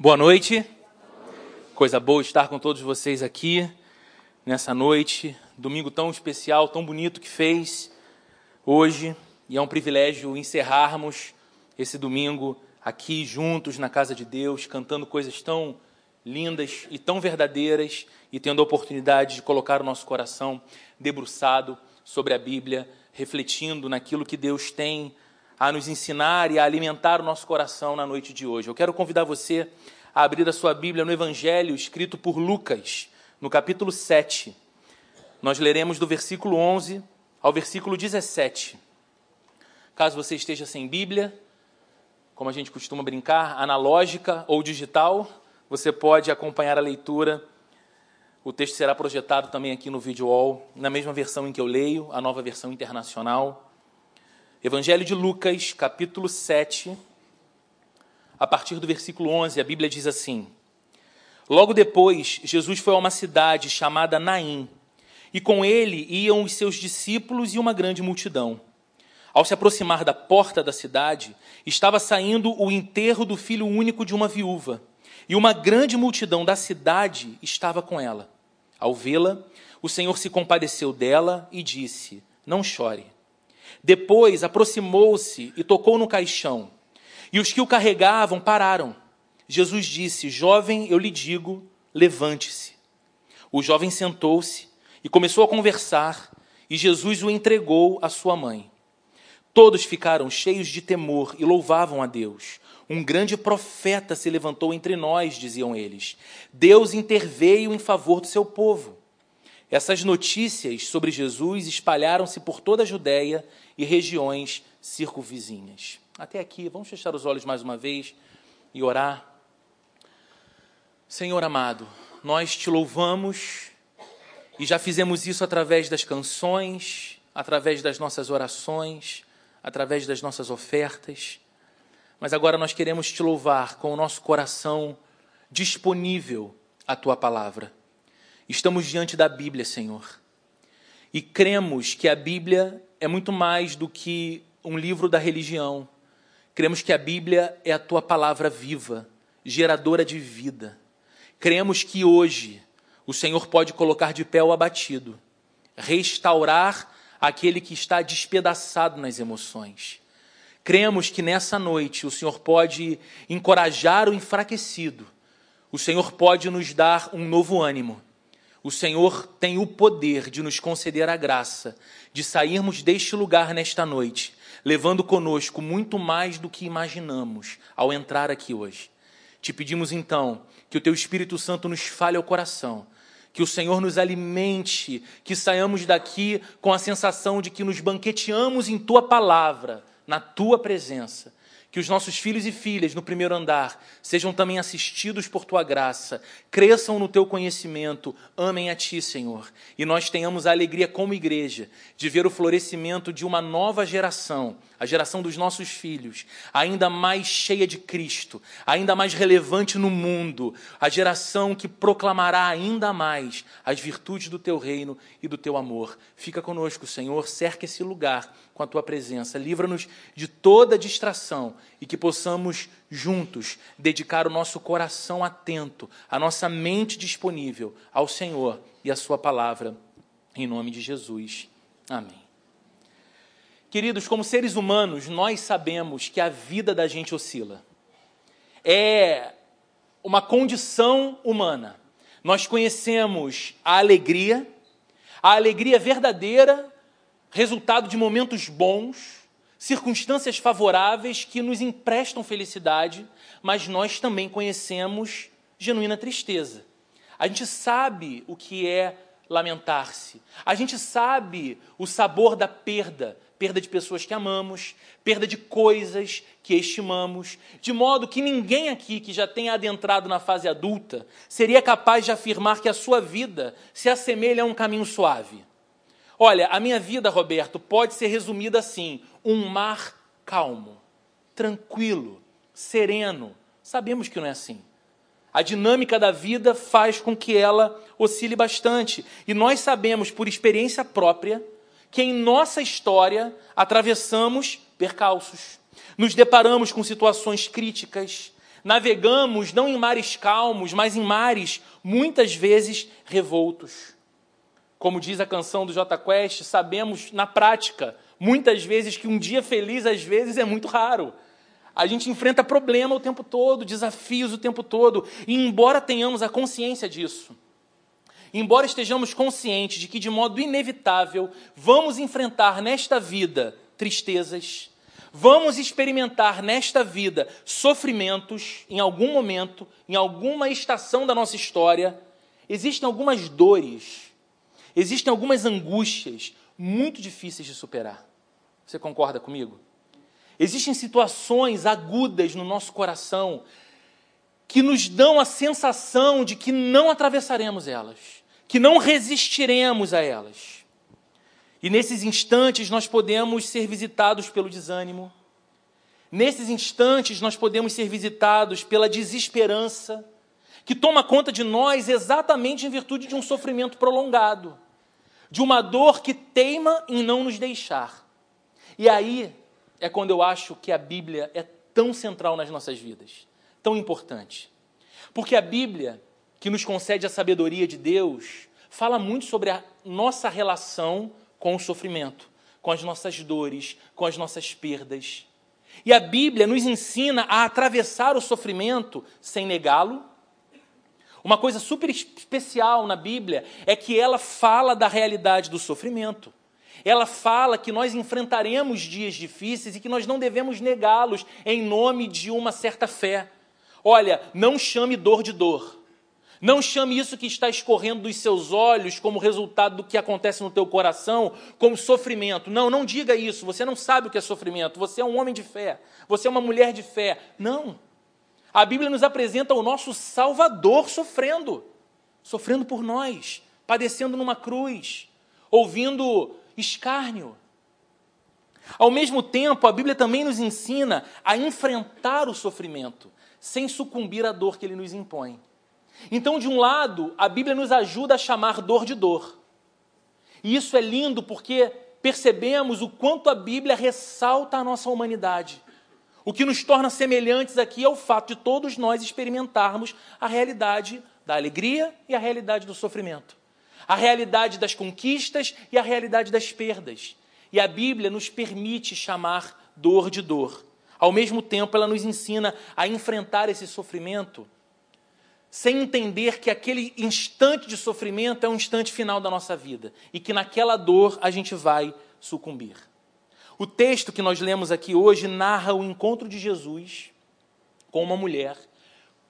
Boa noite. Coisa boa estar com todos vocês aqui nessa noite, domingo tão especial, tão bonito que fez hoje, e é um privilégio encerrarmos esse domingo aqui juntos na casa de Deus, cantando coisas tão lindas e tão verdadeiras e tendo a oportunidade de colocar o nosso coração debruçado sobre a Bíblia, refletindo naquilo que Deus tem a nos ensinar e a alimentar o nosso coração na noite de hoje. Eu quero convidar você a abrir a sua Bíblia no Evangelho escrito por Lucas, no capítulo 7. Nós leremos do versículo 11 ao versículo 17. Caso você esteja sem Bíblia, como a gente costuma brincar, analógica ou digital, você pode acompanhar a leitura. O texto será projetado também aqui no vídeo wall, na mesma versão em que eu leio, a nova versão internacional. Evangelho de Lucas, capítulo 7, a partir do versículo 11, a Bíblia diz assim: Logo depois, Jesus foi a uma cidade chamada Naim, e com ele iam os seus discípulos e uma grande multidão. Ao se aproximar da porta da cidade, estava saindo o enterro do filho único de uma viúva, e uma grande multidão da cidade estava com ela. Ao vê-la, o Senhor se compadeceu dela e disse: Não chore. Depois aproximou-se e tocou no caixão. E os que o carregavam pararam. Jesus disse: Jovem, eu lhe digo, levante-se. O jovem sentou-se e começou a conversar, e Jesus o entregou à sua mãe. Todos ficaram cheios de temor e louvavam a Deus. Um grande profeta se levantou entre nós, diziam eles. Deus interveio em favor do seu povo. Essas notícias sobre Jesus espalharam-se por toda a Judéia e regiões circunvizinhas. Até aqui, vamos fechar os olhos mais uma vez e orar. Senhor amado, nós te louvamos e já fizemos isso através das canções, através das nossas orações, através das nossas ofertas. Mas agora nós queremos te louvar com o nosso coração disponível à tua palavra. Estamos diante da Bíblia, Senhor. E cremos que a Bíblia é muito mais do que um livro da religião. Cremos que a Bíblia é a tua palavra viva, geradora de vida. Cremos que hoje o Senhor pode colocar de pé o abatido, restaurar aquele que está despedaçado nas emoções. Cremos que nessa noite o Senhor pode encorajar o enfraquecido, o Senhor pode nos dar um novo ânimo o Senhor tem o poder de nos conceder a graça de sairmos deste lugar nesta noite, levando conosco muito mais do que imaginamos ao entrar aqui hoje. Te pedimos então que o Teu Espírito Santo nos fale ao coração, que o Senhor nos alimente, que saiamos daqui com a sensação de que nos banqueteamos em Tua palavra, na Tua presença que os nossos filhos e filhas no primeiro andar sejam também assistidos por tua graça, cresçam no teu conhecimento, amem a ti, Senhor, e nós tenhamos a alegria como igreja de ver o florescimento de uma nova geração, a geração dos nossos filhos, ainda mais cheia de Cristo, ainda mais relevante no mundo, a geração que proclamará ainda mais as virtudes do teu reino e do teu amor. Fica conosco, Senhor, cerca esse lugar com a tua presença. Livra-nos de toda distração e que possamos juntos dedicar o nosso coração atento, a nossa mente disponível ao Senhor e à Sua palavra. Em nome de Jesus. Amém. Queridos, como seres humanos, nós sabemos que a vida da gente oscila. É uma condição humana. Nós conhecemos a alegria, a alegria verdadeira resultado de momentos bons, circunstâncias favoráveis que nos emprestam felicidade, mas nós também conhecemos genuína tristeza. A gente sabe o que é lamentar-se. A gente sabe o sabor da perda, perda de pessoas que amamos, perda de coisas que estimamos, de modo que ninguém aqui que já tenha adentrado na fase adulta seria capaz de afirmar que a sua vida se assemelha a um caminho suave. Olha, a minha vida, Roberto, pode ser resumida assim: um mar calmo, tranquilo, sereno. Sabemos que não é assim. A dinâmica da vida faz com que ela oscile bastante. E nós sabemos, por experiência própria, que em nossa história atravessamos percalços, nos deparamos com situações críticas, Navegamos não em mares calmos, mas em mares muitas vezes revoltos. Como diz a canção do J Quest, sabemos na prática, muitas vezes, que um dia feliz às vezes é muito raro. A gente enfrenta problema o tempo todo, desafios o tempo todo, e embora tenhamos a consciência disso, embora estejamos conscientes de que de modo inevitável vamos enfrentar nesta vida tristezas, vamos experimentar nesta vida sofrimentos em algum momento, em alguma estação da nossa história, existem algumas dores, existem algumas angústias muito difíceis de superar. Você concorda comigo? Existem situações agudas no nosso coração que nos dão a sensação de que não atravessaremos elas, que não resistiremos a elas. E nesses instantes nós podemos ser visitados pelo desânimo, nesses instantes nós podemos ser visitados pela desesperança, que toma conta de nós exatamente em virtude de um sofrimento prolongado, de uma dor que teima em não nos deixar. E aí é quando eu acho que a Bíblia é tão central nas nossas vidas, tão importante. Porque a Bíblia, que nos concede a sabedoria de Deus, fala muito sobre a nossa relação com o sofrimento, com as nossas dores, com as nossas perdas. E a Bíblia nos ensina a atravessar o sofrimento sem negá-lo. Uma coisa super especial na Bíblia é que ela fala da realidade do sofrimento. Ela fala que nós enfrentaremos dias difíceis e que nós não devemos negá-los em nome de uma certa fé. Olha, não chame dor de dor. Não chame isso que está escorrendo dos seus olhos como resultado do que acontece no teu coração como sofrimento. Não, não diga isso. Você não sabe o que é sofrimento. Você é um homem de fé. Você é uma mulher de fé. Não. A Bíblia nos apresenta o nosso Salvador sofrendo, sofrendo por nós, padecendo numa cruz, ouvindo escárnio. Ao mesmo tempo, a Bíblia também nos ensina a enfrentar o sofrimento, sem sucumbir à dor que ele nos impõe. Então, de um lado, a Bíblia nos ajuda a chamar dor de dor. E isso é lindo porque percebemos o quanto a Bíblia ressalta a nossa humanidade. O que nos torna semelhantes aqui é o fato de todos nós experimentarmos a realidade da alegria e a realidade do sofrimento a realidade das conquistas e a realidade das perdas. E a Bíblia nos permite chamar dor de dor. Ao mesmo tempo, ela nos ensina a enfrentar esse sofrimento sem entender que aquele instante de sofrimento é um instante final da nossa vida e que naquela dor a gente vai sucumbir. O texto que nós lemos aqui hoje narra o encontro de Jesus com uma mulher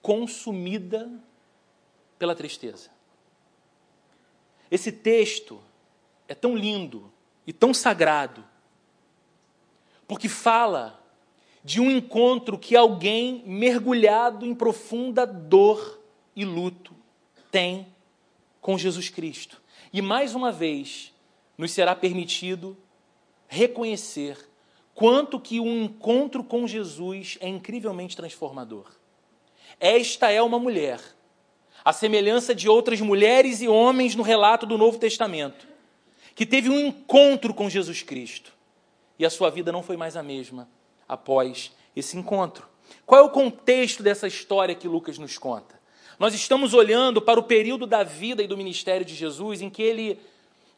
consumida pela tristeza. Esse texto é tão lindo e tão sagrado, porque fala de um encontro que alguém mergulhado em profunda dor e luto tem com Jesus Cristo. E mais uma vez, nos será permitido reconhecer quanto que um encontro com Jesus é incrivelmente transformador. Esta é uma mulher à semelhança de outras mulheres e homens no relato do Novo Testamento, que teve um encontro com Jesus Cristo e a sua vida não foi mais a mesma após esse encontro. Qual é o contexto dessa história que Lucas nos conta? Nós estamos olhando para o período da vida e do ministério de Jesus em que ele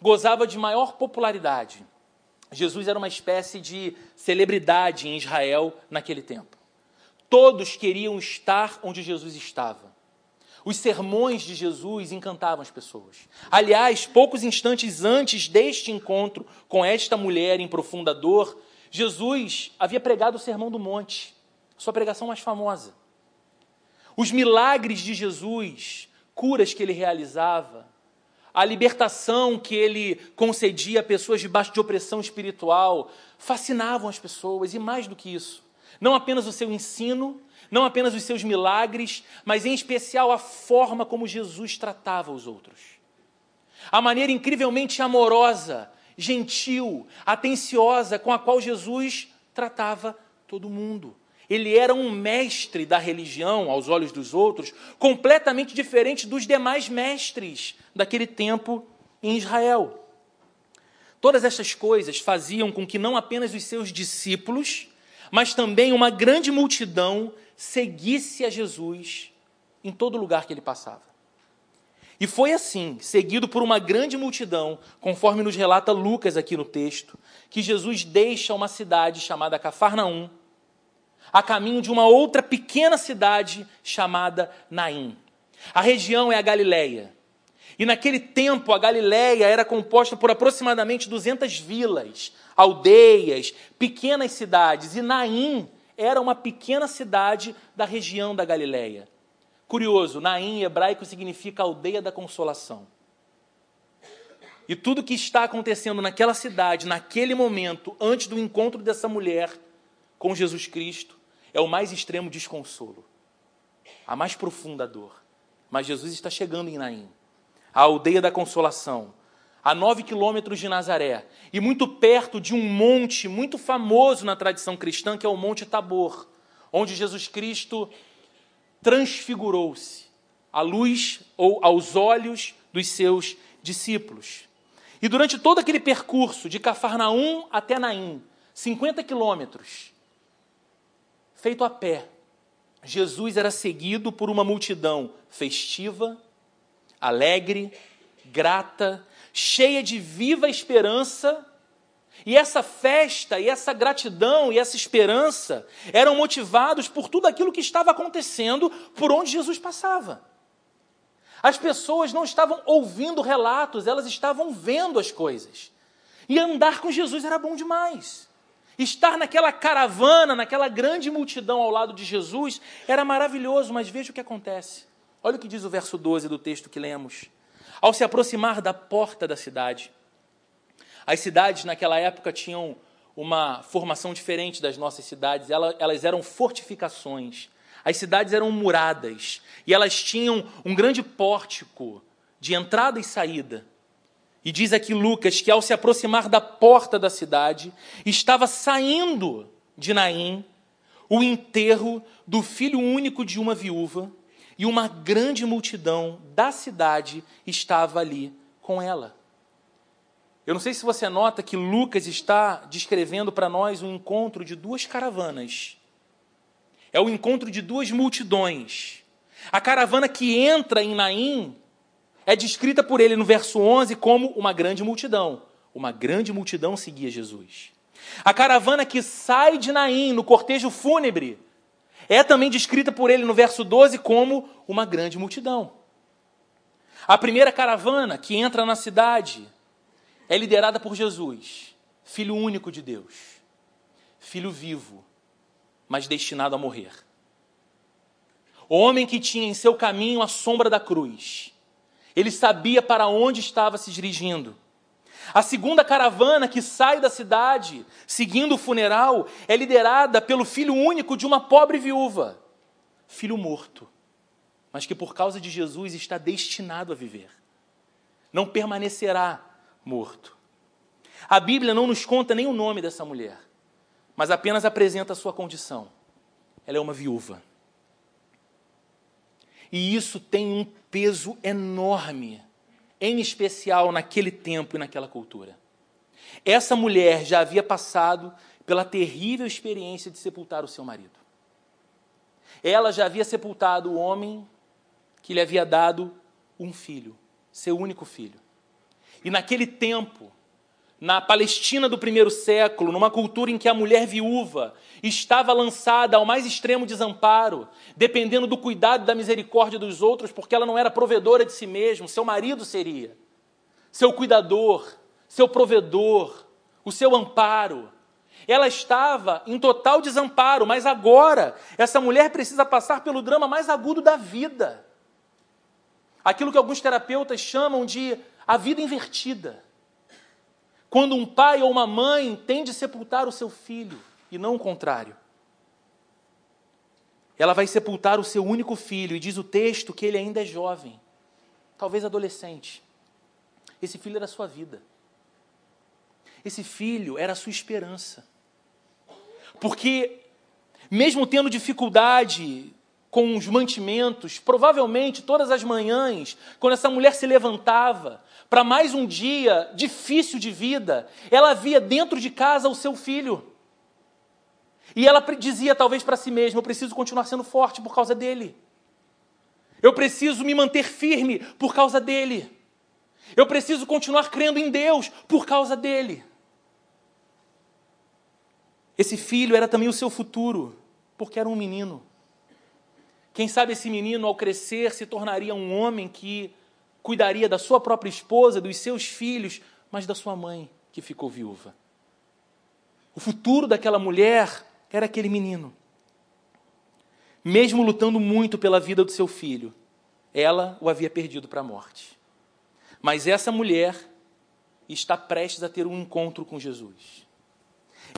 gozava de maior popularidade. Jesus era uma espécie de celebridade em Israel naquele tempo. Todos queriam estar onde Jesus estava. Os sermões de Jesus encantavam as pessoas. Aliás, poucos instantes antes deste encontro com esta mulher em profunda dor, Jesus havia pregado o Sermão do Monte, sua pregação mais famosa. Os milagres de Jesus, curas que ele realizava, a libertação que ele concedia a pessoas debaixo de opressão espiritual, fascinavam as pessoas, e mais do que isso, não apenas o seu ensino, não apenas os seus milagres, mas em especial a forma como Jesus tratava os outros. A maneira incrivelmente amorosa, gentil, atenciosa com a qual Jesus tratava todo mundo. Ele era um mestre da religião aos olhos dos outros, completamente diferente dos demais mestres daquele tempo em Israel. Todas essas coisas faziam com que não apenas os seus discípulos, mas também uma grande multidão seguisse a Jesus em todo lugar que ele passava. E foi assim, seguido por uma grande multidão, conforme nos relata Lucas aqui no texto, que Jesus deixa uma cidade chamada Cafarnaum, a caminho de uma outra pequena cidade chamada Naim. A região é a Galileia. E naquele tempo a Galileia era composta por aproximadamente 200 vilas, aldeias, pequenas cidades, e Naim era uma pequena cidade da região da Galileia. Curioso, Naim em hebraico significa aldeia da consolação. E tudo que está acontecendo naquela cidade, naquele momento, antes do encontro dessa mulher com Jesus Cristo, é o mais extremo desconsolo, a mais profunda dor. Mas Jesus está chegando em Naim, a aldeia da consolação, a nove quilômetros de Nazaré, e muito perto de um monte muito famoso na tradição cristã, que é o Monte Tabor, onde Jesus Cristo transfigurou-se à luz ou aos olhos dos seus discípulos. E durante todo aquele percurso de Cafarnaum até Naim, 50 quilômetros, feito a pé, Jesus era seguido por uma multidão festiva, alegre, grata, cheia de viva esperança e essa festa, e essa gratidão, e essa esperança eram motivados por tudo aquilo que estava acontecendo por onde Jesus passava. As pessoas não estavam ouvindo relatos, elas estavam vendo as coisas. E andar com Jesus era bom demais. Estar naquela caravana, naquela grande multidão ao lado de Jesus, era maravilhoso, mas veja o que acontece. Olha o que diz o verso 12 do texto que lemos. Ao se aproximar da porta da cidade, as cidades naquela época tinham uma formação diferente das nossas cidades, elas eram fortificações. As cidades eram muradas e elas tinham um grande pórtico de entrada e saída. E diz aqui Lucas que ao se aproximar da porta da cidade, estava saindo de Naim o enterro do filho único de uma viúva, e uma grande multidão da cidade estava ali com ela. Eu não sei se você nota que Lucas está descrevendo para nós o um encontro de duas caravanas. É o encontro de duas multidões. A caravana que entra em Naim é descrita por ele no verso 11 como uma grande multidão. Uma grande multidão seguia Jesus. A caravana que sai de Naim no cortejo fúnebre é também descrita por ele no verso 12 como uma grande multidão. A primeira caravana que entra na cidade é liderada por Jesus, Filho único de Deus, Filho vivo, mas destinado a morrer. O homem que tinha em seu caminho a sombra da cruz. Ele sabia para onde estava se dirigindo. A segunda caravana que sai da cidade, seguindo o funeral, é liderada pelo filho único de uma pobre viúva, filho morto, mas que por causa de Jesus está destinado a viver. Não permanecerá morto. A Bíblia não nos conta nem o nome dessa mulher, mas apenas apresenta a sua condição. Ela é uma viúva. E isso tem um peso enorme, em especial naquele tempo e naquela cultura. Essa mulher já havia passado pela terrível experiência de sepultar o seu marido. Ela já havia sepultado o homem que lhe havia dado um filho, seu único filho. E naquele tempo, na Palestina do primeiro século, numa cultura em que a mulher viúva estava lançada ao mais extremo desamparo, dependendo do cuidado e da misericórdia dos outros, porque ela não era provedora de si mesma, seu marido seria, seu cuidador, seu provedor, o seu amparo. Ela estava em total desamparo, mas agora essa mulher precisa passar pelo drama mais agudo da vida. Aquilo que alguns terapeutas chamam de a vida invertida. Quando um pai ou uma mãe tem de sepultar o seu filho e não o contrário. Ela vai sepultar o seu único filho e diz o texto que ele ainda é jovem, talvez adolescente. Esse filho era a sua vida. Esse filho era a sua esperança. Porque, mesmo tendo dificuldade com os mantimentos, provavelmente todas as manhãs, quando essa mulher se levantava para mais um dia difícil de vida, ela via dentro de casa o seu filho. E ela dizia talvez para si mesma: Eu preciso continuar sendo forte por causa dele. Eu preciso me manter firme por causa dele. Eu preciso continuar crendo em Deus por causa dele. Esse filho era também o seu futuro, porque era um menino. Quem sabe esse menino, ao crescer, se tornaria um homem que cuidaria da sua própria esposa, dos seus filhos, mas da sua mãe, que ficou viúva. O futuro daquela mulher era aquele menino. Mesmo lutando muito pela vida do seu filho, ela o havia perdido para a morte. Mas essa mulher está prestes a ter um encontro com Jesus.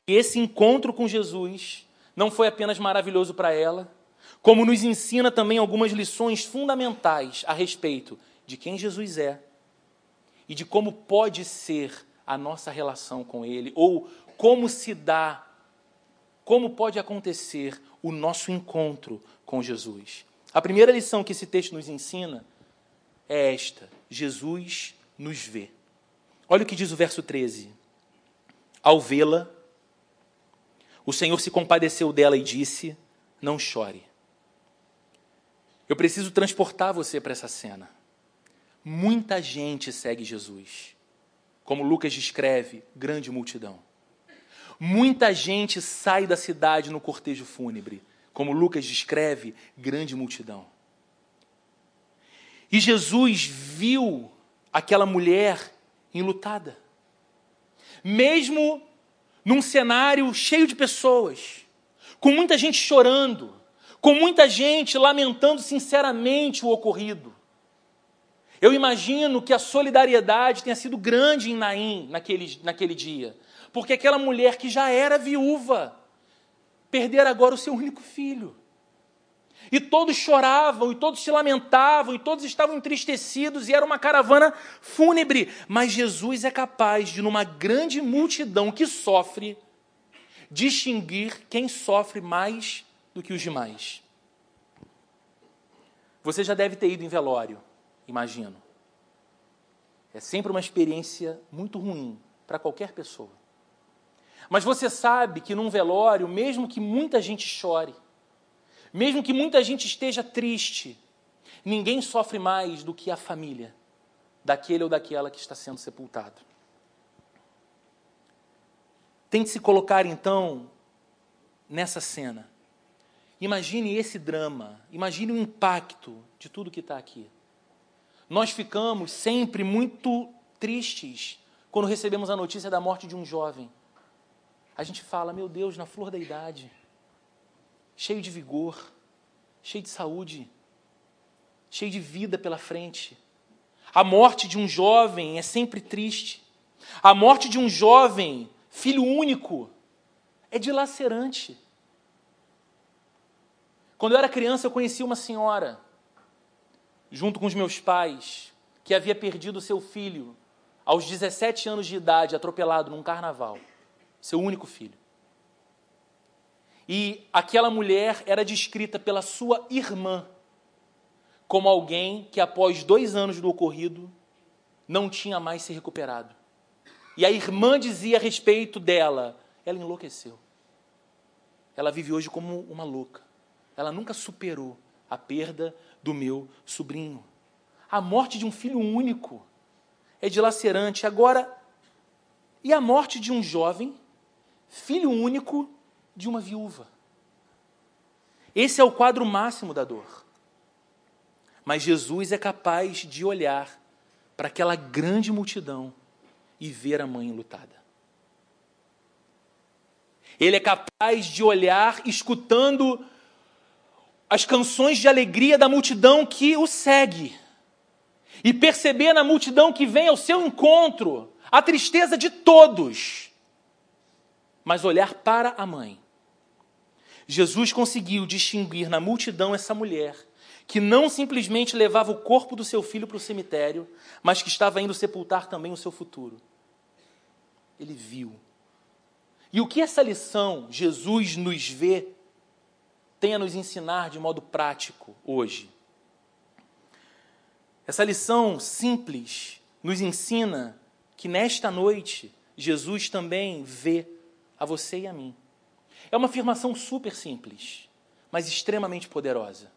E esse encontro com Jesus não foi apenas maravilhoso para ela, como nos ensina também algumas lições fundamentais a respeito de quem Jesus é e de como pode ser a nossa relação com Ele, ou como se dá, como pode acontecer o nosso encontro com Jesus. A primeira lição que esse texto nos ensina é esta: Jesus nos vê. Olha o que diz o verso 13. Ao vê-la, o Senhor se compadeceu dela e disse: Não chore. Eu preciso transportar você para essa cena. Muita gente segue Jesus. Como Lucas descreve, grande multidão. Muita gente sai da cidade no cortejo fúnebre. Como Lucas descreve, grande multidão. E Jesus viu aquela mulher enlutada. Mesmo num cenário cheio de pessoas, com muita gente chorando, com muita gente lamentando sinceramente o ocorrido. Eu imagino que a solidariedade tenha sido grande em Naim naquele, naquele dia, porque aquela mulher que já era viúva, perdera agora o seu único filho. E todos choravam, e todos se lamentavam, e todos estavam entristecidos, e era uma caravana fúnebre. Mas Jesus é capaz de, numa grande multidão que sofre, distinguir quem sofre mais do que os demais. Você já deve ter ido em velório, imagino. É sempre uma experiência muito ruim para qualquer pessoa. Mas você sabe que num velório, mesmo que muita gente chore, mesmo que muita gente esteja triste, ninguém sofre mais do que a família daquele ou daquela que está sendo sepultado. Tente se colocar então nessa cena. Imagine esse drama, imagine o impacto de tudo que está aqui. Nós ficamos sempre muito tristes quando recebemos a notícia da morte de um jovem. A gente fala, meu Deus, na flor da idade cheio de vigor, cheio de saúde, cheio de vida pela frente. A morte de um jovem é sempre triste. A morte de um jovem, filho único, é dilacerante. Quando eu era criança, eu conheci uma senhora, junto com os meus pais, que havia perdido seu filho aos 17 anos de idade, atropelado num carnaval. Seu único filho. E aquela mulher era descrita pela sua irmã como alguém que, após dois anos do ocorrido, não tinha mais se recuperado. E a irmã dizia a respeito dela: ela enlouqueceu. Ela vive hoje como uma louca. Ela nunca superou a perda do meu sobrinho. A morte de um filho único é dilacerante. Agora, e a morte de um jovem, filho único, de uma viúva. Esse é o quadro máximo da dor. Mas Jesus é capaz de olhar para aquela grande multidão e ver a mãe lutada. Ele é capaz de olhar escutando as canções de alegria da multidão que o segue e perceber na multidão que vem ao seu encontro a tristeza de todos, mas olhar para a mãe Jesus conseguiu distinguir na multidão essa mulher que não simplesmente levava o corpo do seu filho para o cemitério, mas que estava indo sepultar também o seu futuro. Ele viu. E o que essa lição, Jesus nos vê, tem a nos ensinar de modo prático hoje? Essa lição simples nos ensina que nesta noite Jesus também vê a você e a mim. É uma afirmação super simples, mas extremamente poderosa.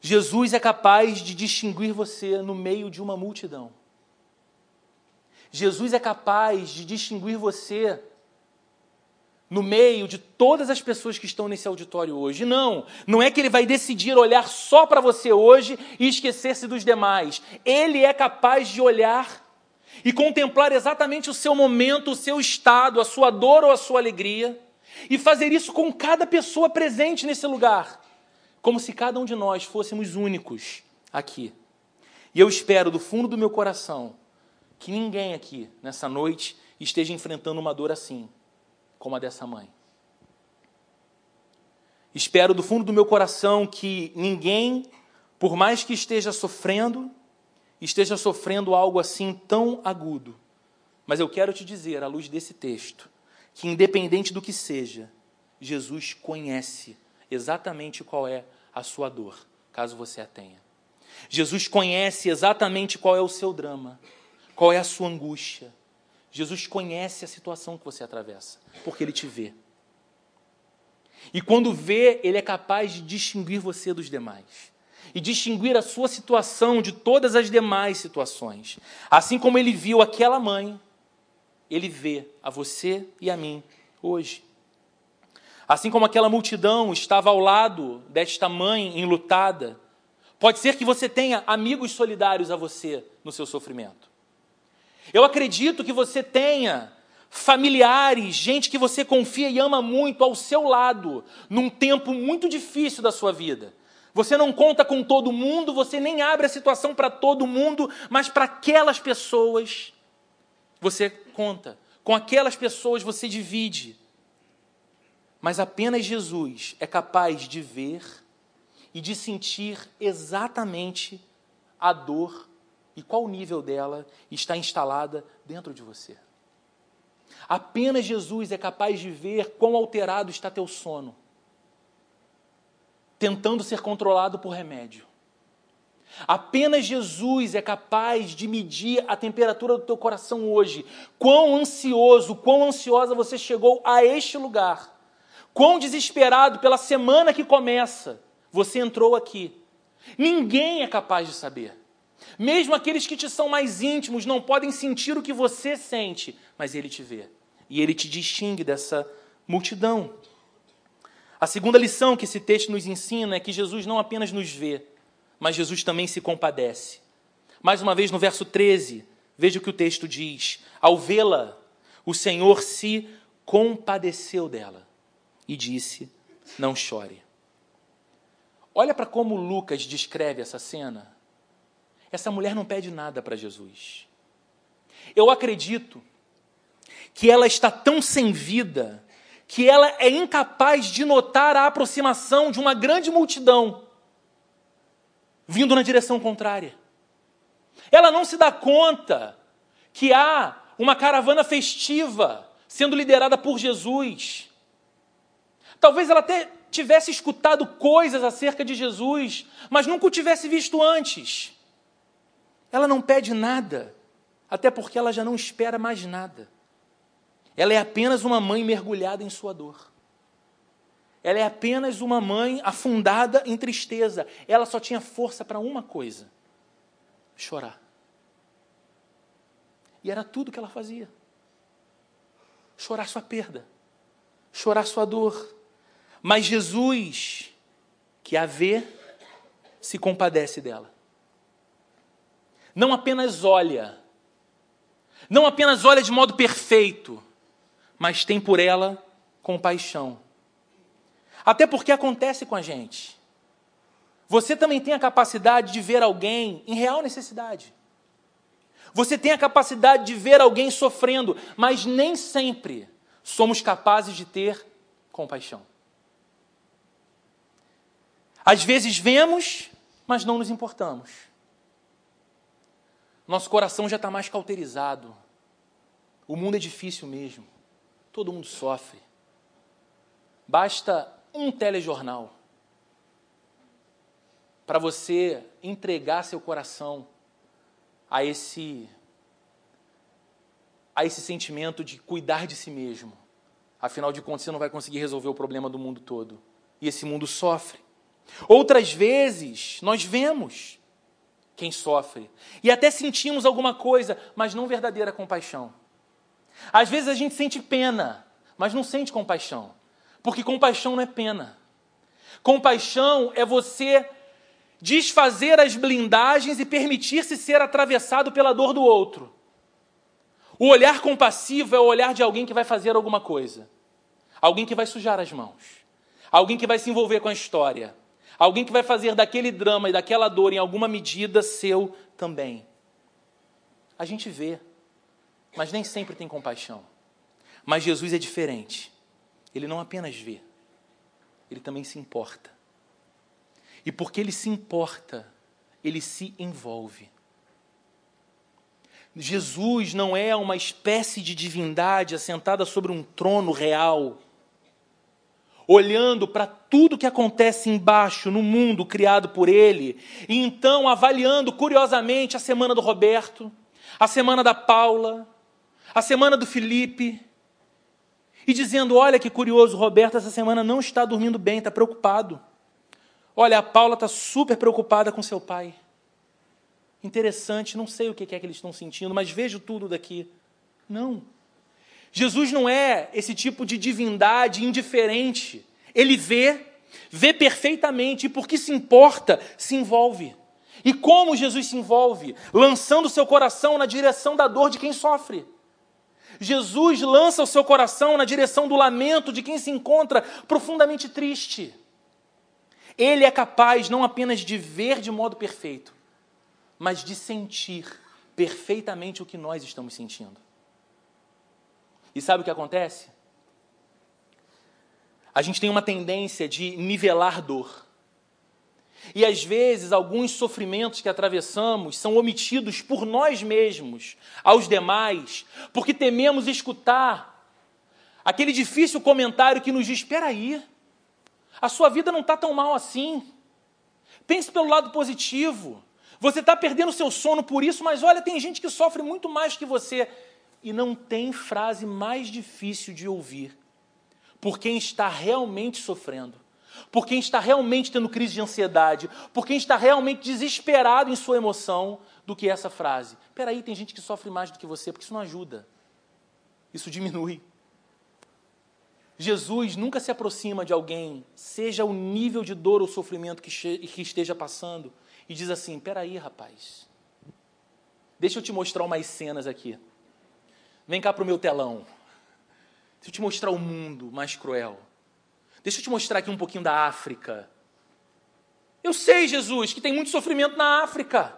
Jesus é capaz de distinguir você no meio de uma multidão. Jesus é capaz de distinguir você no meio de todas as pessoas que estão nesse auditório hoje. Não, não é que ele vai decidir olhar só para você hoje e esquecer-se dos demais. Ele é capaz de olhar e contemplar exatamente o seu momento, o seu estado, a sua dor ou a sua alegria, e fazer isso com cada pessoa presente nesse lugar, como se cada um de nós fôssemos únicos aqui. E eu espero do fundo do meu coração que ninguém aqui nessa noite esteja enfrentando uma dor assim como a dessa mãe. Espero do fundo do meu coração que ninguém, por mais que esteja sofrendo, esteja sofrendo algo assim tão agudo. Mas eu quero te dizer, à luz desse texto, que independente do que seja, Jesus conhece exatamente qual é a sua dor, caso você a tenha. Jesus conhece exatamente qual é o seu drama, qual é a sua angústia, Jesus conhece a situação que você atravessa, porque ele te vê. E quando vê, ele é capaz de distinguir você dos demais. E distinguir a sua situação de todas as demais situações. Assim como ele viu aquela mãe, ele vê a você e a mim hoje. Assim como aquela multidão estava ao lado desta mãe enlutada, pode ser que você tenha amigos solidários a você no seu sofrimento. Eu acredito que você tenha familiares, gente que você confia e ama muito ao seu lado, num tempo muito difícil da sua vida. Você não conta com todo mundo, você nem abre a situação para todo mundo, mas para aquelas pessoas você conta. Com aquelas pessoas você divide. Mas apenas Jesus é capaz de ver e de sentir exatamente a dor e qual o nível dela está instalada dentro de você. Apenas Jesus é capaz de ver quão alterado está teu sono, tentando ser controlado por remédio. Apenas Jesus é capaz de medir a temperatura do teu coração hoje. Quão ansioso, quão ansiosa você chegou a este lugar. Quão desesperado pela semana que começa você entrou aqui. Ninguém é capaz de saber. Mesmo aqueles que te são mais íntimos não podem sentir o que você sente, mas ele te vê. E ele te distingue dessa multidão. A segunda lição que esse texto nos ensina é que Jesus não apenas nos vê, mas Jesus também se compadece. Mais uma vez no verso 13, veja o que o texto diz: Ao vê-la, o Senhor se compadeceu dela e disse: Não chore. Olha para como Lucas descreve essa cena. Essa mulher não pede nada para Jesus. Eu acredito que ela está tão sem vida que ela é incapaz de notar a aproximação de uma grande multidão vindo na direção contrária. Ela não se dá conta que há uma caravana festiva sendo liderada por Jesus. Talvez ela até tivesse escutado coisas acerca de Jesus, mas nunca o tivesse visto antes. Ela não pede nada, até porque ela já não espera mais nada. Ela é apenas uma mãe mergulhada em sua dor. Ela é apenas uma mãe afundada em tristeza. Ela só tinha força para uma coisa: chorar. E era tudo que ela fazia. Chorar sua perda, chorar sua dor. Mas Jesus, que a vê, se compadece dela não apenas olha, não apenas olha de modo perfeito, mas tem por ela compaixão. Até porque acontece com a gente. Você também tem a capacidade de ver alguém em real necessidade. Você tem a capacidade de ver alguém sofrendo, mas nem sempre somos capazes de ter compaixão. Às vezes vemos, mas não nos importamos. Nosso coração já está mais cauterizado. O mundo é difícil mesmo. Todo mundo sofre. Basta um telejornal para você entregar seu coração a esse a esse sentimento de cuidar de si mesmo, Afinal de contas, você não vai conseguir resolver o problema do mundo todo. E esse mundo sofre. Outras vezes, nós vemos quem sofre e até sentimos alguma coisa, mas não verdadeira compaixão. Às vezes a gente sente pena, mas não sente compaixão, porque compaixão não é pena. Compaixão é você desfazer as blindagens e permitir-se ser atravessado pela dor do outro. O olhar compassivo é o olhar de alguém que vai fazer alguma coisa, alguém que vai sujar as mãos, alguém que vai se envolver com a história, alguém que vai fazer daquele drama e daquela dor, em alguma medida, seu também. A gente vê, mas nem sempre tem compaixão. Mas Jesus é diferente. Ele não apenas vê, ele também se importa. E porque ele se importa, ele se envolve. Jesus não é uma espécie de divindade assentada sobre um trono real, olhando para tudo que acontece embaixo no mundo criado por ele, e então avaliando curiosamente a semana do Roberto, a semana da Paula, a semana do Felipe, e dizendo: Olha que curioso, Roberto essa semana não está dormindo bem, está preocupado. Olha, a Paula está super preocupada com seu pai. Interessante, não sei o que é que eles estão sentindo, mas vejo tudo daqui. Não. Jesus não é esse tipo de divindade indiferente. Ele vê, vê perfeitamente e porque se importa, se envolve. E como Jesus se envolve? Lançando seu coração na direção da dor de quem sofre. Jesus lança o seu coração na direção do lamento de quem se encontra profundamente triste. Ele é capaz não apenas de ver de modo perfeito, mas de sentir perfeitamente o que nós estamos sentindo. E sabe o que acontece? A gente tem uma tendência de nivelar dor. E às vezes alguns sofrimentos que atravessamos são omitidos por nós mesmos aos demais, porque tememos escutar aquele difícil comentário que nos diz: espera aí, a sua vida não está tão mal assim. Pense pelo lado positivo. Você está perdendo seu sono por isso, mas olha, tem gente que sofre muito mais que você. E não tem frase mais difícil de ouvir por quem está realmente sofrendo por quem está realmente tendo crise de ansiedade, por quem está realmente desesperado em sua emoção, do que essa frase. Peraí, tem gente que sofre mais do que você, porque isso não ajuda. Isso diminui. Jesus nunca se aproxima de alguém, seja o nível de dor ou sofrimento que, esteja passando, e diz assim: peraí, rapaz, deixa eu te mostrar umas cenas aqui. Vem cá para o meu telão. Deixa eu te mostrar o mundo mais cruel. Deixa eu te mostrar aqui um pouquinho da África. Eu sei, Jesus, que tem muito sofrimento na África,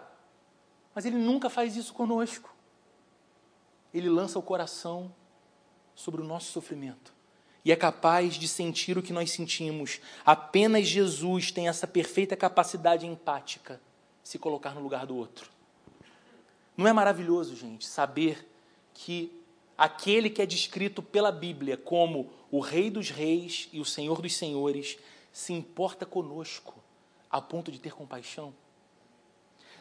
mas Ele nunca faz isso conosco. Ele lança o coração sobre o nosso sofrimento e é capaz de sentir o que nós sentimos. Apenas Jesus tem essa perfeita capacidade empática, se colocar no lugar do outro. Não é maravilhoso, gente, saber que aquele que é descrito pela Bíblia como o Rei dos Reis e o Senhor dos Senhores se importa conosco a ponto de ter compaixão?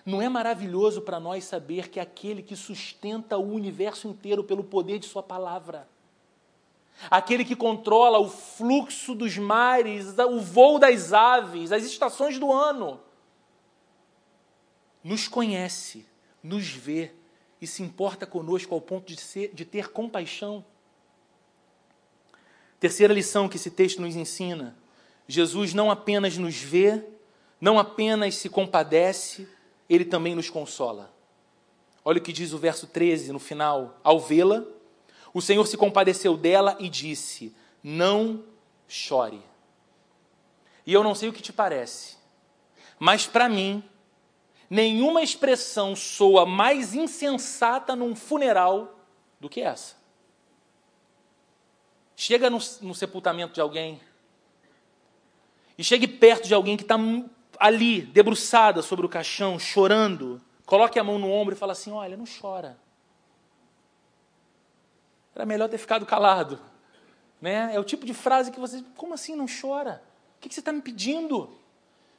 Não é maravilhoso para nós saber que aquele que sustenta o universo inteiro pelo poder de Sua palavra, aquele que controla o fluxo dos mares, o voo das aves, as estações do ano, nos conhece, nos vê e se importa conosco ao ponto de, ser, de ter compaixão. Terceira lição que esse texto nos ensina: Jesus não apenas nos vê, não apenas se compadece, ele também nos consola. Olha o que diz o verso 13 no final: Ao vê-la, o Senhor se compadeceu dela e disse: Não chore. E eu não sei o que te parece, mas para mim, nenhuma expressão soa mais insensata num funeral do que essa. Chega no, no sepultamento de alguém e chegue perto de alguém que está ali, debruçada sobre o caixão, chorando, coloque a mão no ombro e fala assim: Olha, não chora. Era melhor ter ficado calado. Né? É o tipo de frase que você. Como assim não chora? O que você está me pedindo?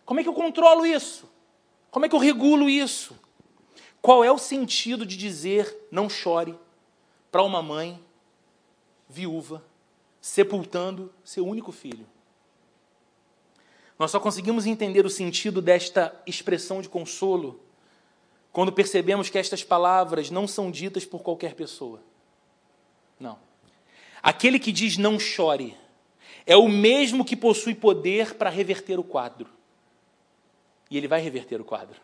Como é que eu controlo isso? Como é que eu regulo isso? Qual é o sentido de dizer não chore para uma mãe viúva sepultando seu único filho. Nós só conseguimos entender o sentido desta expressão de consolo quando percebemos que estas palavras não são ditas por qualquer pessoa. Não. Aquele que diz não chore é o mesmo que possui poder para reverter o quadro. E ele vai reverter o quadro.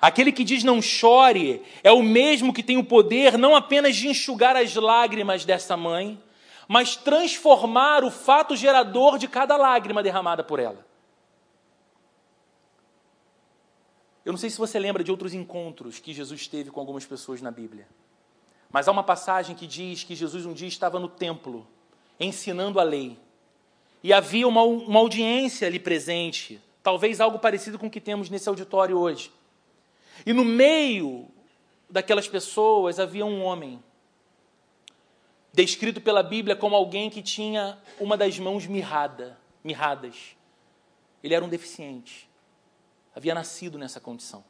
Aquele que diz não chore é o mesmo que tem o poder não apenas de enxugar as lágrimas dessa mãe, mas transformar o fato gerador de cada lágrima derramada por ela. Eu não sei se você lembra de outros encontros que Jesus teve com algumas pessoas na Bíblia. Mas há uma passagem que diz que Jesus um dia estava no templo, ensinando a lei. E havia uma, uma audiência ali presente, talvez algo parecido com o que temos nesse auditório hoje. E no meio daquelas pessoas havia um homem, descrito pela Bíblia como alguém que tinha uma das mãos mirrada, mirradas. Ele era um deficiente. Havia nascido nessa condição.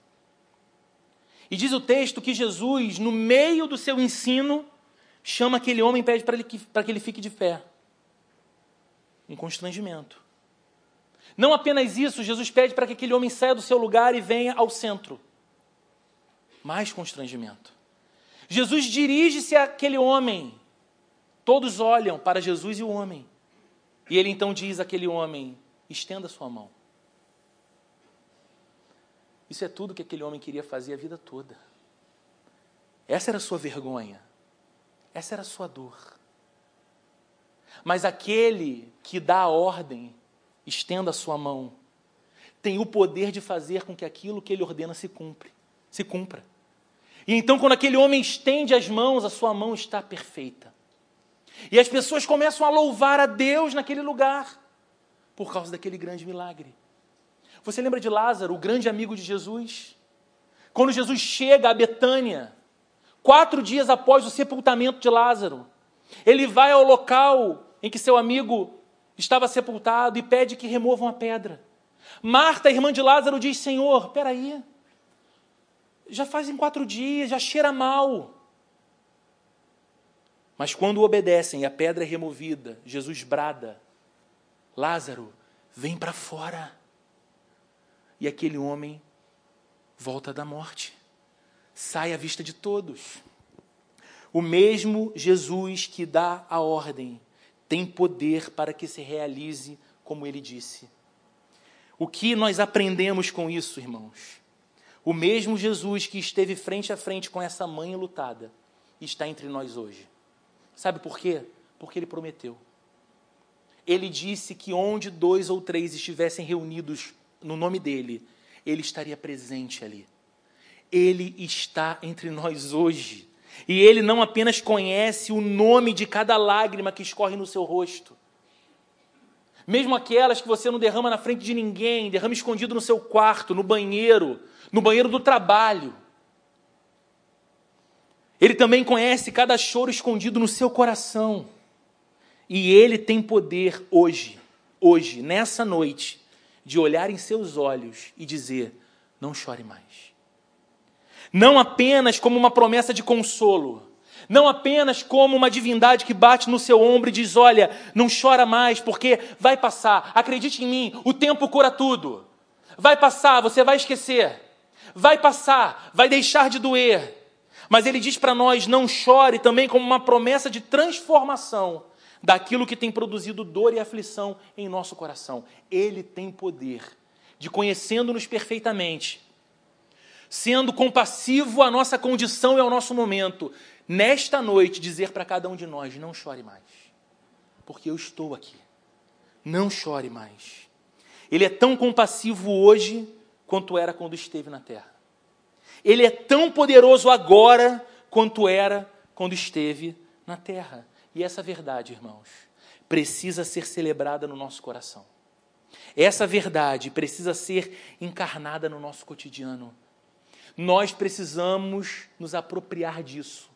E diz o texto que Jesus, no meio do seu ensino, chama aquele homem e pede para, para que ele fique de pé. Um constrangimento. Não apenas isso, Jesus pede para que aquele homem saia do seu lugar e venha ao centro. Mais constrangimento. Jesus dirige-se àquele homem. Todos olham para Jesus e o homem. E ele então diz àquele homem: estenda sua mão. Isso é tudo que aquele homem queria fazer a vida toda. Essa era a sua vergonha. Essa era a sua dor. Mas aquele que dá a ordem, estenda a sua mão, tem o poder de fazer com que aquilo que ele ordena se cumpre, se cumpra. E então quando aquele homem estende as mãos, a sua mão está perfeita. E as pessoas começam a louvar a Deus naquele lugar por causa daquele grande milagre. Você lembra de Lázaro, o grande amigo de Jesus? Quando Jesus chega a Betânia, quatro dias após o sepultamento de Lázaro, ele vai ao local em que seu amigo estava sepultado e pede que removam a pedra. Marta, irmã de Lázaro, diz: Senhor, peraí, já fazem quatro dias, já cheira mal. Mas quando obedecem e a pedra é removida, Jesus brada: Lázaro, vem para fora e aquele homem volta da morte, sai à vista de todos. O mesmo Jesus que dá a ordem tem poder para que se realize como ele disse. O que nós aprendemos com isso, irmãos? O mesmo Jesus que esteve frente a frente com essa mãe lutada está entre nós hoje. Sabe por quê? Porque ele prometeu. Ele disse que onde dois ou três estivessem reunidos no nome dele, ele estaria presente ali. Ele está entre nós hoje. E ele não apenas conhece o nome de cada lágrima que escorre no seu rosto, mesmo aquelas que você não derrama na frente de ninguém, derrama escondido no seu quarto, no banheiro, no banheiro do trabalho. Ele também conhece cada choro escondido no seu coração. E ele tem poder hoje, hoje, nessa noite, de olhar em seus olhos e dizer: não chore mais. Não apenas como uma promessa de consolo, não apenas como uma divindade que bate no seu ombro e diz: Olha, não chora mais, porque vai passar, acredite em mim, o tempo cura tudo. Vai passar, você vai esquecer. Vai passar, vai deixar de doer. Mas ele diz para nós: não chore também como uma promessa de transformação daquilo que tem produzido dor e aflição em nosso coração. Ele tem poder de, conhecendo-nos perfeitamente, sendo compassivo à nossa condição e ao nosso momento, nesta noite dizer para cada um de nós: não chore mais, porque eu estou aqui. Não chore mais. Ele é tão compassivo hoje quanto era quando esteve na terra. Ele é tão poderoso agora quanto era quando esteve na terra. E essa verdade, irmãos, precisa ser celebrada no nosso coração. Essa verdade precisa ser encarnada no nosso cotidiano. Nós precisamos nos apropriar disso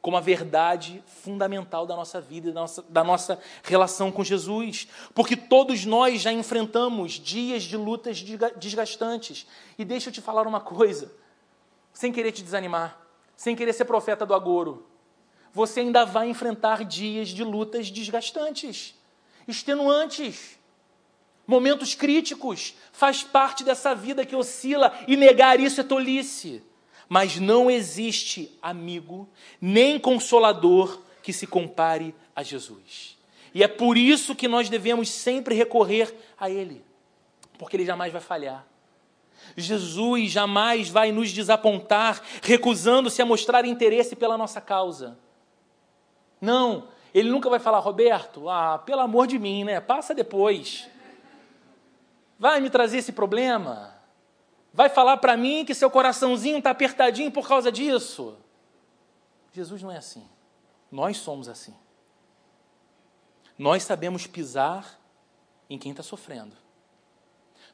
como a verdade fundamental da nossa vida e da nossa, da nossa relação com Jesus. Porque todos nós já enfrentamos dias de lutas desgastantes. E deixa eu te falar uma coisa, sem querer te desanimar, sem querer ser profeta do agouro. você ainda vai enfrentar dias de lutas desgastantes, extenuantes, momentos críticos. Faz parte dessa vida que oscila e negar isso é tolice. Mas não existe amigo nem consolador que se compare a Jesus. E é por isso que nós devemos sempre recorrer a Ele, porque Ele jamais vai falhar. Jesus jamais vai nos desapontar, recusando-se a mostrar interesse pela nossa causa. Não, ele nunca vai falar, Roberto, ah, pelo amor de mim, né? Passa depois. Vai me trazer esse problema? Vai falar para mim que seu coraçãozinho está apertadinho por causa disso? Jesus não é assim. Nós somos assim. Nós sabemos pisar em quem está sofrendo.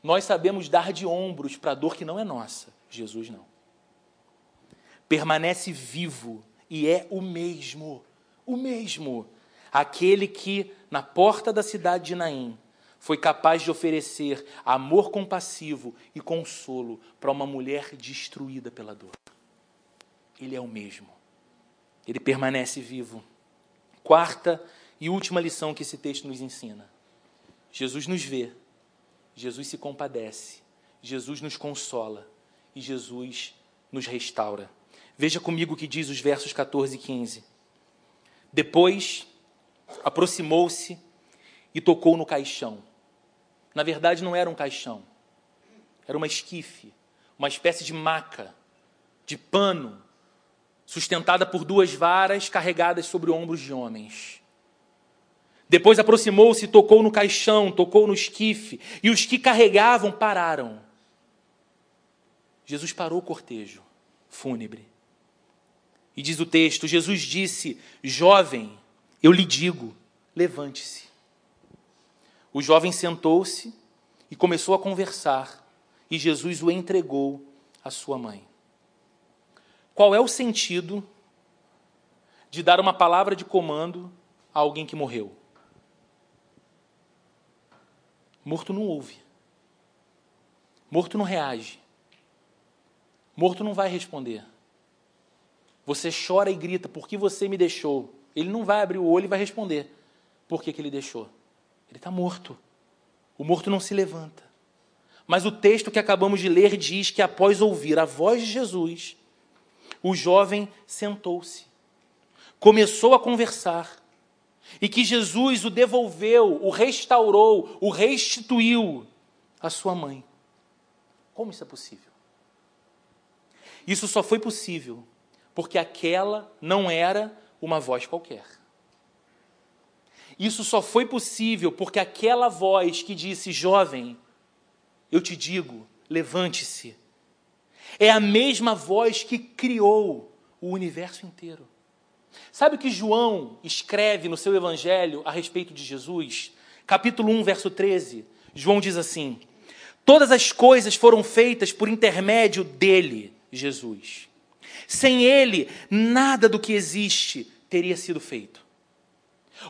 Nós sabemos dar de ombros para a dor que não é nossa. Jesus não. Permanece vivo e é o mesmo, o mesmo, aquele que na porta da cidade de Naim foi capaz de oferecer amor compassivo e consolo para uma mulher destruída pela dor. Ele é o mesmo. Ele permanece vivo. Quarta e última lição que esse texto nos ensina: Jesus nos vê, Jesus se compadece, Jesus nos consola e Jesus nos restaura. Veja comigo o que diz os versos 14 e 15. Depois aproximou-se e tocou no caixão. Na verdade, não era um caixão, era uma esquife, uma espécie de maca, de pano, sustentada por duas varas carregadas sobre ombros de homens. Depois aproximou-se tocou no caixão, tocou no esquife, e os que carregavam pararam. Jesus parou o cortejo fúnebre. E diz o texto: Jesus disse: Jovem, eu lhe digo, levante-se. O jovem sentou-se e começou a conversar, e Jesus o entregou à sua mãe. Qual é o sentido de dar uma palavra de comando a alguém que morreu? Morto não ouve. Morto não reage. Morto não vai responder. Você chora e grita, por que você me deixou? Ele não vai abrir o olho e vai responder. Por que, que ele deixou? Ele está morto. O morto não se levanta. Mas o texto que acabamos de ler diz que após ouvir a voz de Jesus, o jovem sentou-se, começou a conversar e que Jesus o devolveu, o restaurou, o restituiu à sua mãe. Como isso é possível? Isso só foi possível porque aquela não era uma voz qualquer. Isso só foi possível porque aquela voz que disse: Jovem, eu te digo, levante-se, é a mesma voz que criou o universo inteiro. Sabe o que João escreve no seu evangelho a respeito de Jesus? Capítulo 1, verso 13. João diz assim: Todas as coisas foram feitas por intermédio dele, Jesus. Sem ele, nada do que existe teria sido feito.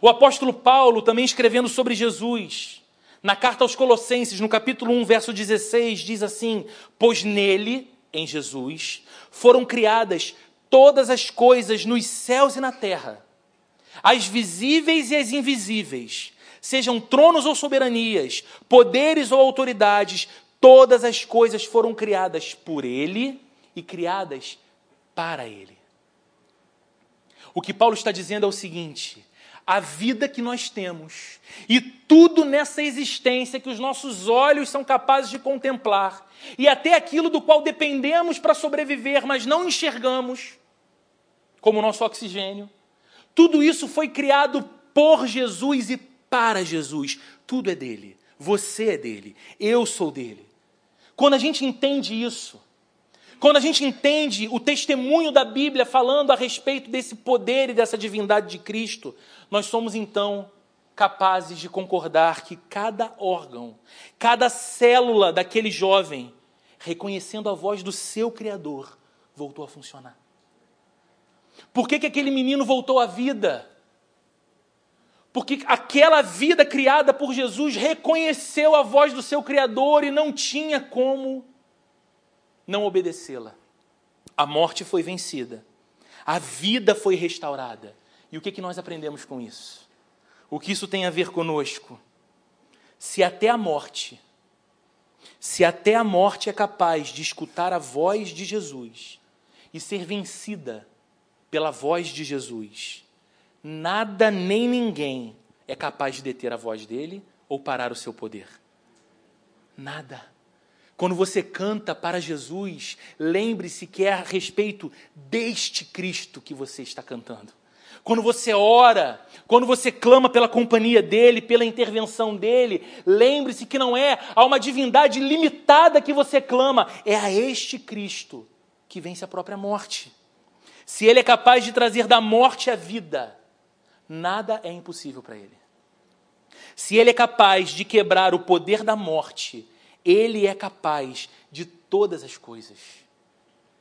O apóstolo Paulo, também escrevendo sobre Jesus, na carta aos Colossenses, no capítulo 1, verso 16, diz assim: Pois nele, em Jesus, foram criadas todas as coisas nos céus e na terra, as visíveis e as invisíveis, sejam tronos ou soberanias, poderes ou autoridades, todas as coisas foram criadas por Ele e criadas para Ele. O que Paulo está dizendo é o seguinte: a vida que nós temos e tudo nessa existência que os nossos olhos são capazes de contemplar, e até aquilo do qual dependemos para sobreviver, mas não enxergamos, como o nosso oxigênio, tudo isso foi criado por Jesus e para Jesus. Tudo é dele. Você é dele. Eu sou dele. Quando a gente entende isso, quando a gente entende o testemunho da Bíblia falando a respeito desse poder e dessa divindade de Cristo, nós somos então capazes de concordar que cada órgão, cada célula daquele jovem, reconhecendo a voz do seu Criador, voltou a funcionar. Por que, que aquele menino voltou à vida? Porque aquela vida criada por Jesus reconheceu a voz do seu Criador e não tinha como não obedecê-la. A morte foi vencida. A vida foi restaurada. E o que, que nós aprendemos com isso? O que isso tem a ver conosco? Se até a morte, se até a morte é capaz de escutar a voz de Jesus e ser vencida pela voz de Jesus, nada nem ninguém é capaz de deter a voz dele ou parar o seu poder. Nada. Quando você canta para Jesus, lembre-se que é a respeito deste Cristo que você está cantando. Quando você ora, quando você clama pela companhia dele, pela intervenção dele, lembre-se que não é a uma divindade limitada que você clama, é a este Cristo que vence a própria morte. Se ele é capaz de trazer da morte a vida, nada é impossível para ele. Se ele é capaz de quebrar o poder da morte, ele é capaz de todas as coisas.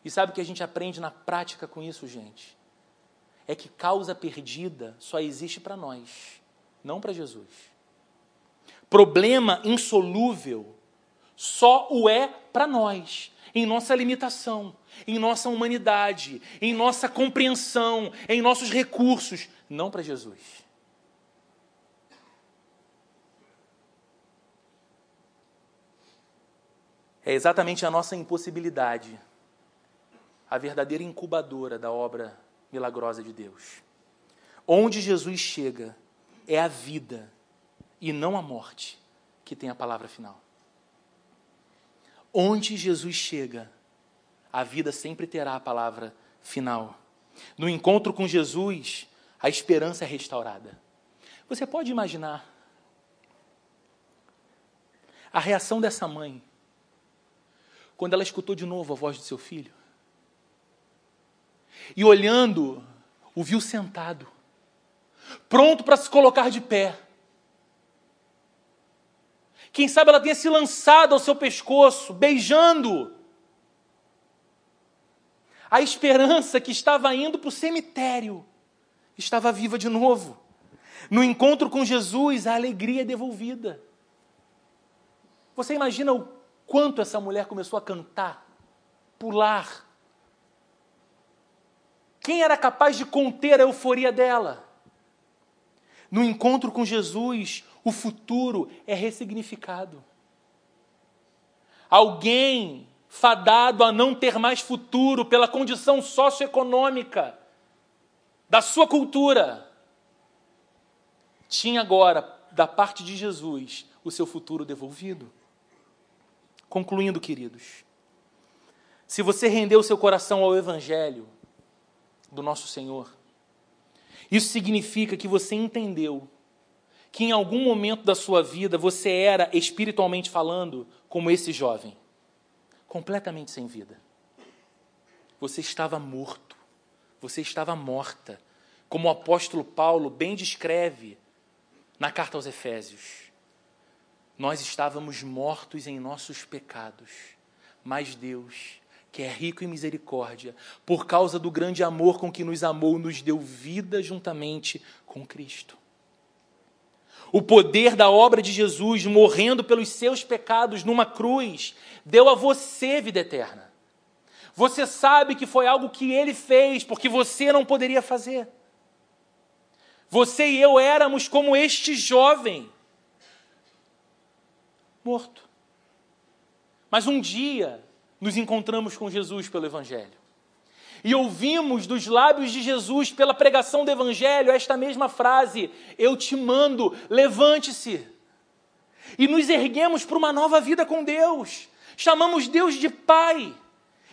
E sabe o que a gente aprende na prática com isso, gente? É que causa perdida só existe para nós, não para Jesus. Problema insolúvel só o é para nós, em nossa limitação, em nossa humanidade, em nossa compreensão, em nossos recursos, não para Jesus. É exatamente a nossa impossibilidade, a verdadeira incubadora da obra milagrosa de Deus. Onde Jesus chega é a vida e não a morte que tem a palavra final. Onde Jesus chega, a vida sempre terá a palavra final. No encontro com Jesus, a esperança é restaurada. Você pode imaginar a reação dessa mãe quando ela escutou de novo a voz do seu filho. E olhando, o viu sentado, pronto para se colocar de pé. Quem sabe ela tenha se lançado ao seu pescoço, beijando. A esperança que estava indo para o cemitério estava viva de novo. No encontro com Jesus, a alegria é devolvida. Você imagina o Quanto essa mulher começou a cantar, pular. Quem era capaz de conter a euforia dela? No encontro com Jesus, o futuro é ressignificado. Alguém fadado a não ter mais futuro pela condição socioeconômica da sua cultura, tinha agora, da parte de Jesus, o seu futuro devolvido. Concluindo, queridos, se você rendeu seu coração ao Evangelho do nosso Senhor, isso significa que você entendeu que em algum momento da sua vida você era, espiritualmente falando, como esse jovem, completamente sem vida. Você estava morto, você estava morta, como o apóstolo Paulo bem descreve na carta aos Efésios. Nós estávamos mortos em nossos pecados, mas Deus, que é rico em misericórdia, por causa do grande amor com que nos amou, nos deu vida juntamente com Cristo. O poder da obra de Jesus, morrendo pelos seus pecados numa cruz, deu a você vida eterna. Você sabe que foi algo que ele fez, porque você não poderia fazer. Você e eu éramos como este jovem morto. Mas um dia nos encontramos com Jesus pelo Evangelho. E ouvimos dos lábios de Jesus, pela pregação do Evangelho, esta mesma frase: Eu te mando, levante-se. E nos erguemos para uma nova vida com Deus. Chamamos Deus de Pai.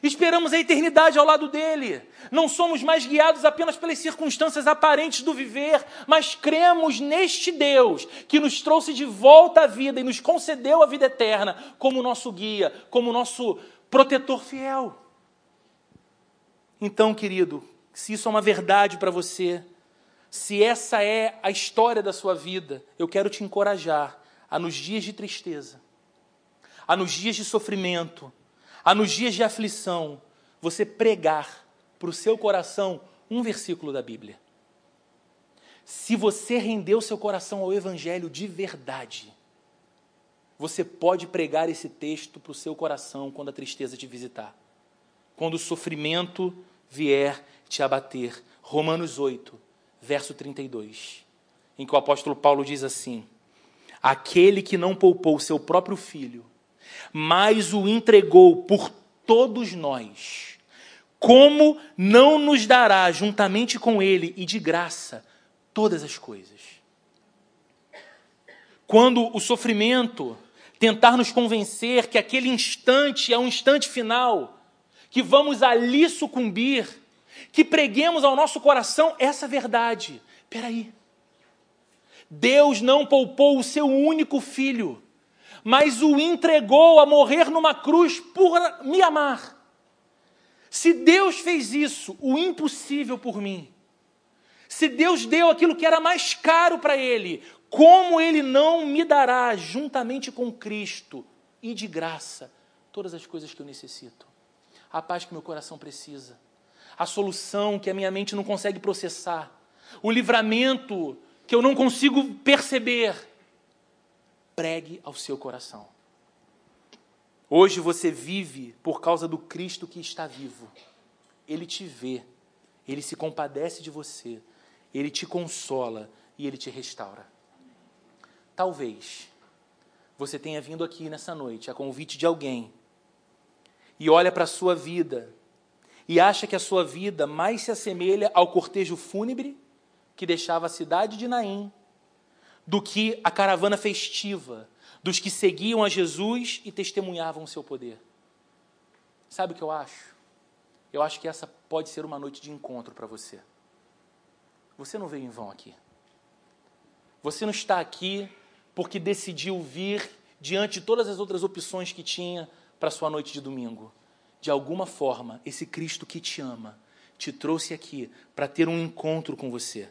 Esperamos a eternidade ao lado dele. Não somos mais guiados apenas pelas circunstâncias aparentes do viver, mas cremos neste Deus que nos trouxe de volta à vida e nos concedeu a vida eterna como nosso guia, como nosso protetor fiel. Então, querido, se isso é uma verdade para você, se essa é a história da sua vida, eu quero te encorajar a nos dias de tristeza, a nos dias de sofrimento, a nos dias de aflição, você pregar para o seu coração um versículo da Bíblia. Se você rendeu seu coração ao Evangelho de verdade, você pode pregar esse texto para o seu coração quando a tristeza te visitar, quando o sofrimento vier te abater. Romanos 8, verso 32, em que o apóstolo Paulo diz assim: Aquele que não poupou seu próprio filho, mas o entregou por todos nós, como não nos dará juntamente com ele e de graça todas as coisas? Quando o sofrimento tentar nos convencer que aquele instante é um instante final, que vamos ali sucumbir, que preguemos ao nosso coração essa verdade. Peraí. Deus não poupou o seu único filho, mas o entregou a morrer numa cruz por me amar. Se Deus fez isso, o impossível por mim, se Deus deu aquilo que era mais caro para ele, como ele não me dará, juntamente com Cristo e de graça, todas as coisas que eu necessito? A paz que meu coração precisa, a solução que a minha mente não consegue processar, o livramento que eu não consigo perceber. Pregue ao seu coração. Hoje você vive por causa do Cristo que está vivo. Ele te vê, ele se compadece de você, ele te consola e ele te restaura. Talvez você tenha vindo aqui nessa noite a convite de alguém e olha para a sua vida e acha que a sua vida mais se assemelha ao cortejo fúnebre que deixava a cidade de Naim do que a caravana festiva dos que seguiam a Jesus e testemunhavam o seu poder. Sabe o que eu acho? Eu acho que essa pode ser uma noite de encontro para você. Você não veio em vão aqui. Você não está aqui porque decidiu vir diante de todas as outras opções que tinha para sua noite de domingo. De alguma forma, esse Cristo que te ama te trouxe aqui para ter um encontro com você.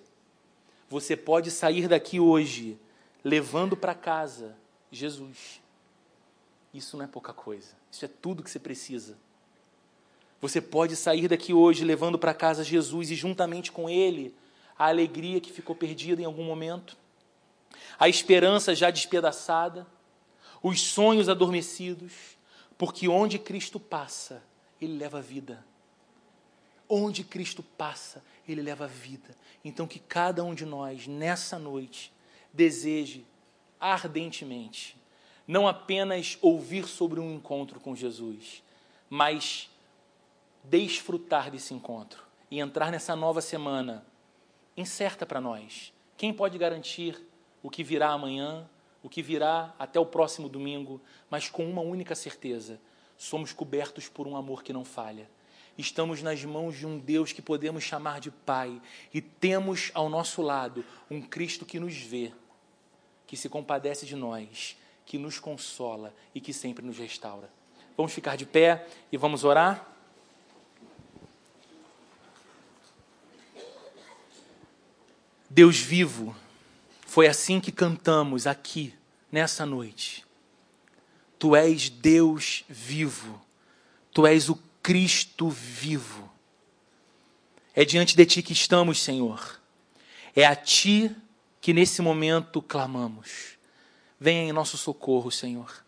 Você pode sair daqui hoje levando para casa Jesus. Isso não é pouca coisa. Isso é tudo que você precisa. Você pode sair daqui hoje levando para casa Jesus e juntamente com ele a alegria que ficou perdida em algum momento a esperança já despedaçada, os sonhos adormecidos, porque onde Cristo passa, Ele leva vida. Onde Cristo passa, Ele leva vida. Então, que cada um de nós, nessa noite, deseje ardentemente, não apenas ouvir sobre um encontro com Jesus, mas desfrutar desse encontro e entrar nessa nova semana incerta para nós. Quem pode garantir o que virá amanhã, o que virá até o próximo domingo, mas com uma única certeza: somos cobertos por um amor que não falha. Estamos nas mãos de um Deus que podemos chamar de Pai e temos ao nosso lado um Cristo que nos vê, que se compadece de nós, que nos consola e que sempre nos restaura. Vamos ficar de pé e vamos orar? Deus vivo, foi assim que cantamos aqui, nessa noite. Tu és Deus vivo, tu és o Cristo vivo. É diante de ti que estamos, Senhor. É a ti que nesse momento clamamos. Venha em nosso socorro, Senhor.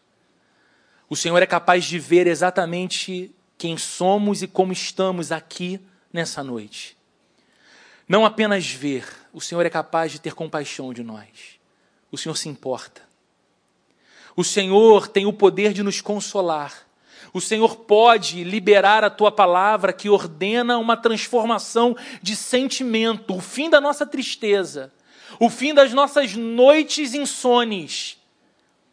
O Senhor é capaz de ver exatamente quem somos e como estamos aqui nessa noite. Não apenas ver, o Senhor é capaz de ter compaixão de nós. O Senhor se importa. O Senhor tem o poder de nos consolar. O Senhor pode liberar a tua palavra que ordena uma transformação de sentimento, o fim da nossa tristeza, o fim das nossas noites insones.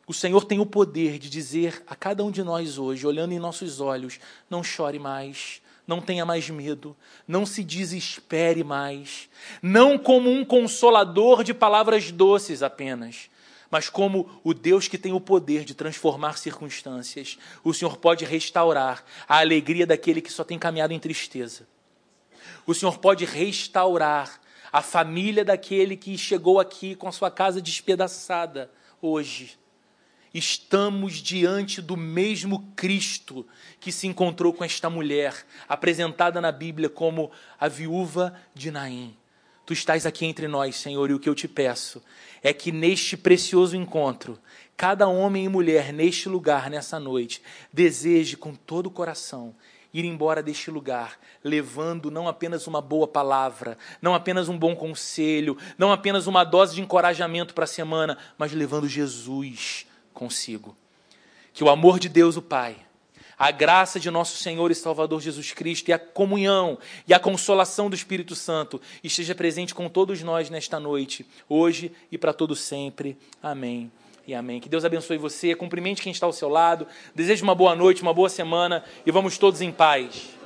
O Senhor tem o poder de dizer a cada um de nós hoje, olhando em nossos olhos: não chore mais, não tenha mais medo, não se desespere mais, não como um consolador de palavras doces apenas, mas como o Deus que tem o poder de transformar circunstâncias. O Senhor pode restaurar a alegria daquele que só tem caminhado em tristeza. O Senhor pode restaurar a família daquele que chegou aqui com a sua casa despedaçada hoje estamos diante do mesmo Cristo que se encontrou com esta mulher, apresentada na Bíblia como a viúva de Naim. Tu estás aqui entre nós, Senhor, e o que eu te peço é que neste precioso encontro, cada homem e mulher neste lugar, nessa noite, deseje com todo o coração ir embora deste lugar, levando não apenas uma boa palavra, não apenas um bom conselho, não apenas uma dose de encorajamento para a semana, mas levando Jesus consigo. Que o amor de Deus, o Pai, a graça de nosso Senhor e Salvador Jesus Cristo e a comunhão e a consolação do Espírito Santo esteja presente com todos nós nesta noite, hoje e para todo sempre. Amém e amém. Que Deus abençoe você, cumprimente quem está ao seu lado, desejo uma boa noite, uma boa semana e vamos todos em paz.